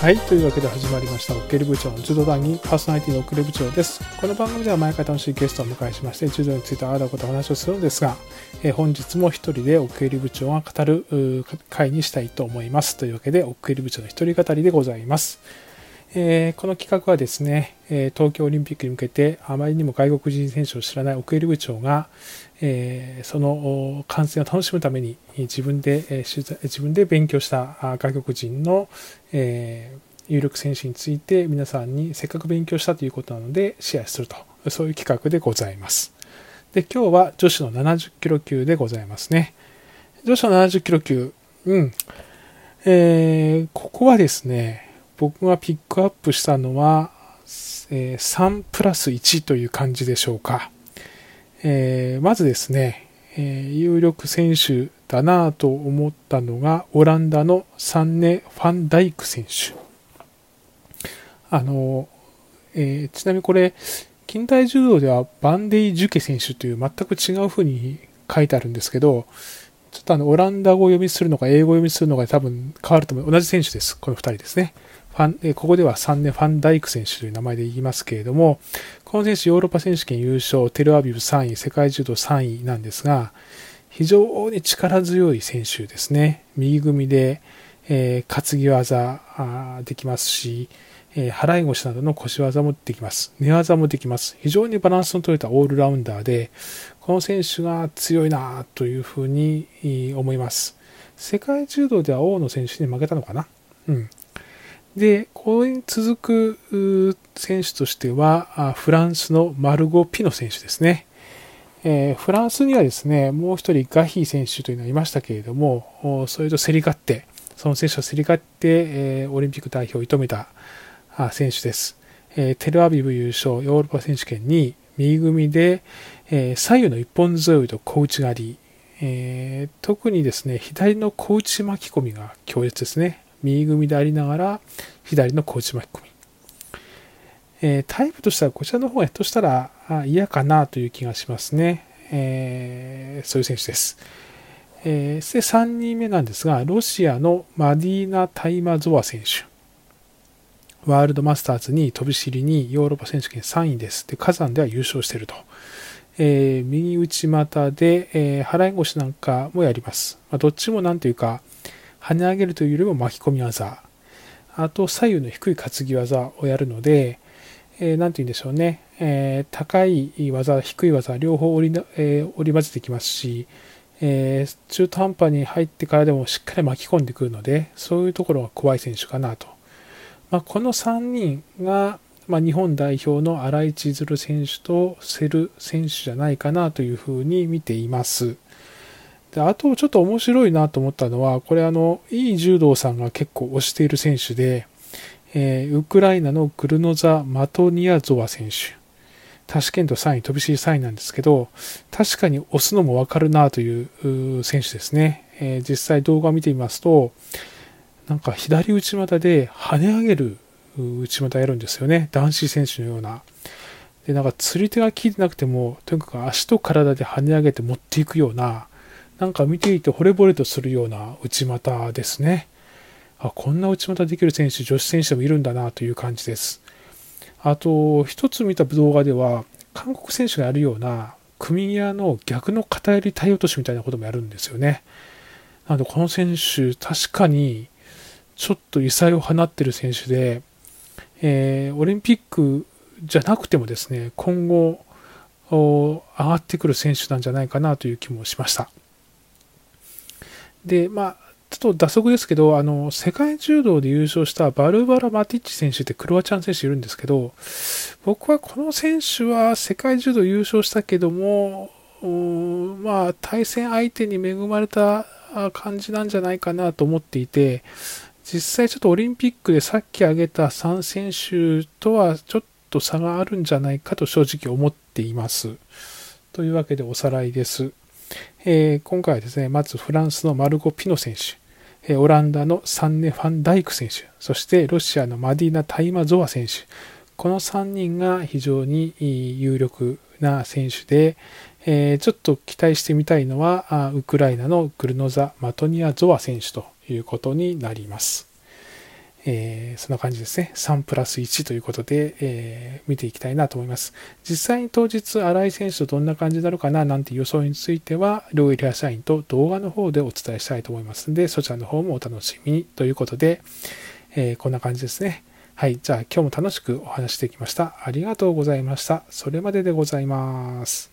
はい、というわけで始まりました、オッケル部長の柔道団にパーソナリティのオッケル部長です。この番組では毎回楽しいゲストをお迎えしまして、柔道についてああだことお話をするんですが、えー本日も一人でオッケル部長が語る会にしたいと思います。というわけで、オッケル部長の一人語りでございます。えーこの企画はですね、え東京オリンピックに向けてあまりにも外国人選手を知らない奥入部長が、えその観戦を楽しむために自分で、えー取材自分で勉強した外国人の、え有力選手について皆さんにせっかく勉強したということなのでシェアするとそういう企画でございます。で今日は女子の70キロ級でございますね。女子の70キロ級、うん。えーここはですね、僕がピックアップしたのは、えー3プラス1という感じでしょうか。えーまずですね、えー有力選手だなと思ったのが、オランダのサンネ・ファンダイク選手。あの、えちなみにこれ、近代柔道ではバンデイ・ジュケ選手という全く違う風に書いてあるんですけど、ちょっとあの、オランダ語を読みするのか、英語を読みするのか多分変わると思う。同じ選手です。この二人ですね。ファン、えここではサンネ・ファンダイク選手という名前で言いますけれども、この選手ヨーロッパ選手権優勝、テルアビブ3位、世界柔道3位なんですが、非常に力強い選手ですね。右組みで、えー担ぎ技あできますし、えー払い腰などの腰技もできます。寝技もできます。非常にバランスの取れたオールラウンダーで、この選手が強いなというふうに思います。世界柔道では王の選手に負けたのかな？うん。で、これに続く選手としては、フランスのマルゴ・ピノ選手ですね。えーフランスにはですね、もう一人ガヒー選手というのがいましたけれども、それと競り勝って、その選手と競り勝って、えーオリンピック代表を射止めた選手です。えーテルアビブ優勝、ヨーロッパ選手権に右組で、え左右の一本背負いと小内刈り、えー特にですね、左の小内巻き込みが強烈ですね。右組みでありながら、左の小内巻き込み。えータイプとしてはこちらの方がひょっとしたら嫌かなという気がしますね。えーそういう選手です。えー、で3人目なんですが、ロシアのマディーナ・タイマゾワ選手。ワールドマスターズに飛び知りにヨーロッパ選手権3位です。で、火山では優勝していると。えー右内股で、えー払い腰なんかもやります。まあ、どっちもなんというか、跳ね上げるというよりも巻き込み技。あと、左右の低い担ぎ技をやるので、えーて言うんでしょうね。えー高い技、低い技、両方織り、えー織り交ぜてきますし、えー中途半端に入ってからでもしっかり巻き込んでくるので、そういうところが怖い選手かなと。まあ、この3人が、まあ、日本代表の新井千鶴選手とセル選手じゃないかなというふうに見ています。であとちょっと面白いなと思ったのは、これあの、いい柔道さんが結構推している選手で、えーウクライナのクルノザ・マトニアゾワ選手。タシケント3位、飛び知り3位なんですけど、確かに押すのもわかるなというう選手ですね。えー実際動画を見てみますと、なんか左内股で跳ね上げる内股やるんですよね。男子選手のような。で、なんか釣り手が効いてなくても、とにかく足と体で跳ね上げて持っていくような、なんか見ていて惚れ惚れとするような内股ですね。あ、こんな内股できる選手、女子選手でもいるんだなという感じです。あと、一つ見た動画では、韓国選手がやるような、組み際の逆の片寄り体落としみたいなこともやるんですよね。なので、この選手、確かに、ちょっと異彩を放ってる選手で、えーオリンピックじゃなくてもですね、今後、上がってくる選手なんじゃないかなという気もしました。で、まあ、ちょっと打足ですけど、あの、世界柔道で優勝したバルバラ・マティッチ選手ってクロアチャン選手いるんですけど、僕はこの選手は世界柔道優勝したけども、まあ、対戦相手に恵まれた感じなんじゃないかなと思っていて、実際ちょっとオリンピックでさっき挙げた3選手とはちょっと差があるんじゃないかと正直思っています。というわけでおさらいです。えー今回はですね、まずフランスのマルゴ・ピノ選手、えオランダのサンネ・ファンダイク選手、そしてロシアのマディナ・タイマゾワ選手、この3人が非常に有力な選手で、えーちょっと期待してみたいのは、ウクライナのグルノザ・マトニアゾワ選手ということになります。えー、そんな感じですね。3プラス1ということで、えー、見ていきたいなと思います。実際に当日、新井選手とどんな感じになるかななんて予想については、両エリア社員と動画の方でお伝えしたいと思いますので、そちらの方もお楽しみにということで、えー、こんな感じですね。はい。じゃあ今日も楽しくお話してきました。ありがとうございました。それまででございます。